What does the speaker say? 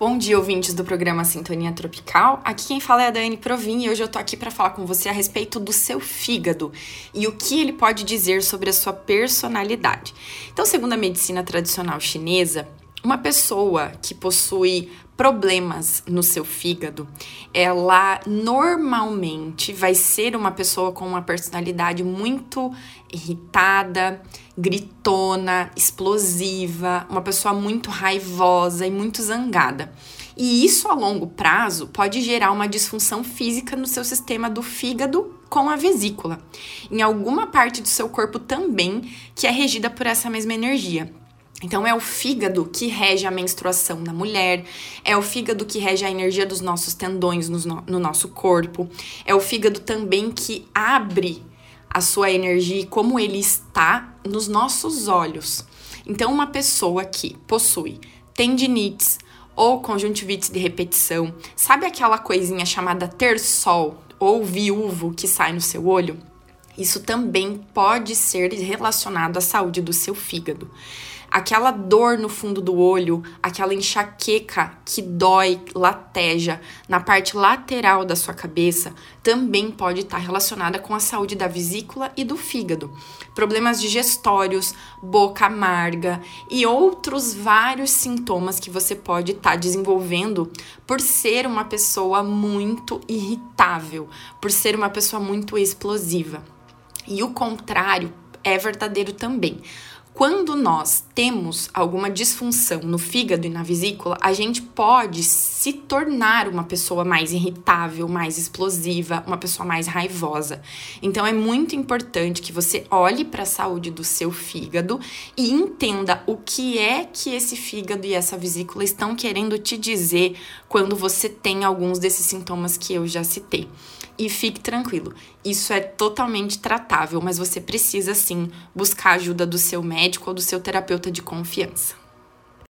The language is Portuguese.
Bom dia, ouvintes do programa Sintonia Tropical. Aqui quem fala é a Dani Provin e hoje eu tô aqui para falar com você a respeito do seu fígado e o que ele pode dizer sobre a sua personalidade. Então, segundo a medicina tradicional chinesa, uma pessoa que possui problemas no seu fígado, ela normalmente vai ser uma pessoa com uma personalidade muito irritada, gritona, explosiva, uma pessoa muito raivosa e muito zangada. E isso a longo prazo pode gerar uma disfunção física no seu sistema do fígado com a vesícula, em alguma parte do seu corpo também que é regida por essa mesma energia. Então, é o fígado que rege a menstruação da mulher, é o fígado que rege a energia dos nossos tendões no, no nosso corpo, é o fígado também que abre a sua energia e como ele está nos nossos olhos. Então, uma pessoa que possui tendinites ou conjuntivites de repetição, sabe aquela coisinha chamada tersol ou viúvo que sai no seu olho? Isso também pode ser relacionado à saúde do seu fígado aquela dor no fundo do olho, aquela enxaqueca que dói, lateja na parte lateral da sua cabeça, também pode estar relacionada com a saúde da vesícula e do fígado. Problemas digestórios, boca amarga e outros vários sintomas que você pode estar desenvolvendo por ser uma pessoa muito irritável, por ser uma pessoa muito explosiva. E o contrário é verdadeiro também. Quando nós temos alguma disfunção no fígado e na vesícula, a gente pode se tornar uma pessoa mais irritável, mais explosiva, uma pessoa mais raivosa. Então é muito importante que você olhe para a saúde do seu fígado e entenda o que é que esse fígado e essa vesícula estão querendo te dizer quando você tem alguns desses sintomas que eu já citei. E fique tranquilo, isso é totalmente tratável, mas você precisa sim buscar a ajuda do seu médico ou do seu terapeuta de confiança.